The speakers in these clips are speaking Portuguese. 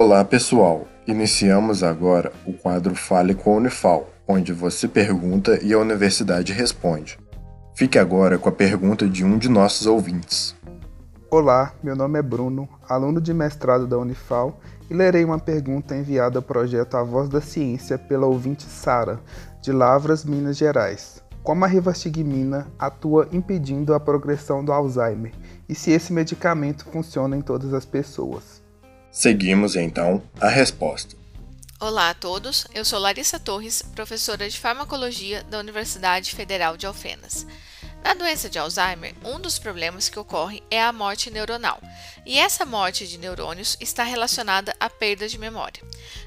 Olá pessoal, iniciamos agora o quadro Fale com a Unifal, onde você pergunta e a universidade responde. Fique agora com a pergunta de um de nossos ouvintes. Olá, meu nome é Bruno, aluno de mestrado da Unifal, e lerei uma pergunta enviada ao projeto A Voz da Ciência pela ouvinte Sara, de Lavras, Minas Gerais. Como a rivastigmina atua impedindo a progressão do Alzheimer e se esse medicamento funciona em todas as pessoas? Seguimos então a resposta. Olá a todos, eu sou Larissa Torres, professora de farmacologia da Universidade Federal de Alfenas. Na doença de Alzheimer, um dos problemas que ocorre é a morte neuronal, e essa morte de neurônios está relacionada à perda de memória.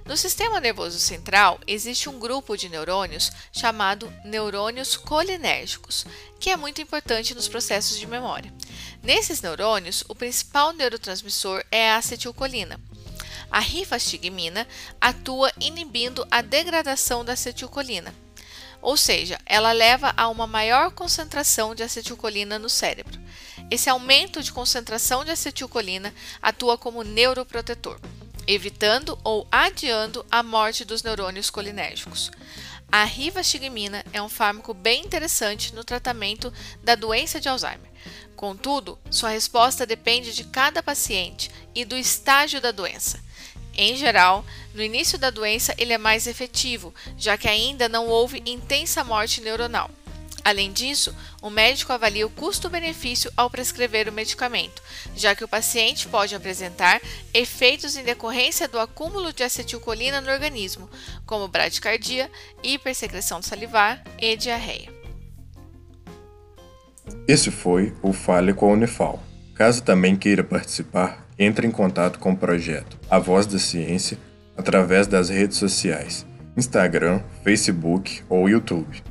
No sistema nervoso central existe um grupo de neurônios chamado neurônios colinérgicos, que é muito importante nos processos de memória. Nesses neurônios, o principal neurotransmissor é a acetilcolina. A rifastigmina atua inibindo a degradação da acetilcolina ou seja, ela leva a uma maior concentração de acetilcolina no cérebro. Esse aumento de concentração de acetilcolina atua como neuroprotetor, evitando ou adiando a morte dos neurônios colinérgicos. A rivastigmina é um fármaco bem interessante no tratamento da doença de Alzheimer. Contudo, sua resposta depende de cada paciente e do estágio da doença. Em geral, no início da doença ele é mais efetivo, já que ainda não houve intensa morte neuronal. Além disso, o médico avalia o custo-benefício ao prescrever o medicamento, já que o paciente pode apresentar efeitos em decorrência do acúmulo de acetilcolina no organismo, como bradicardia, hipersecreção salivar e diarreia. Esse foi o Fale com a Unifal. Caso também queira participar, entre em contato com o projeto A Voz da Ciência através das redes sociais, Instagram, Facebook ou YouTube.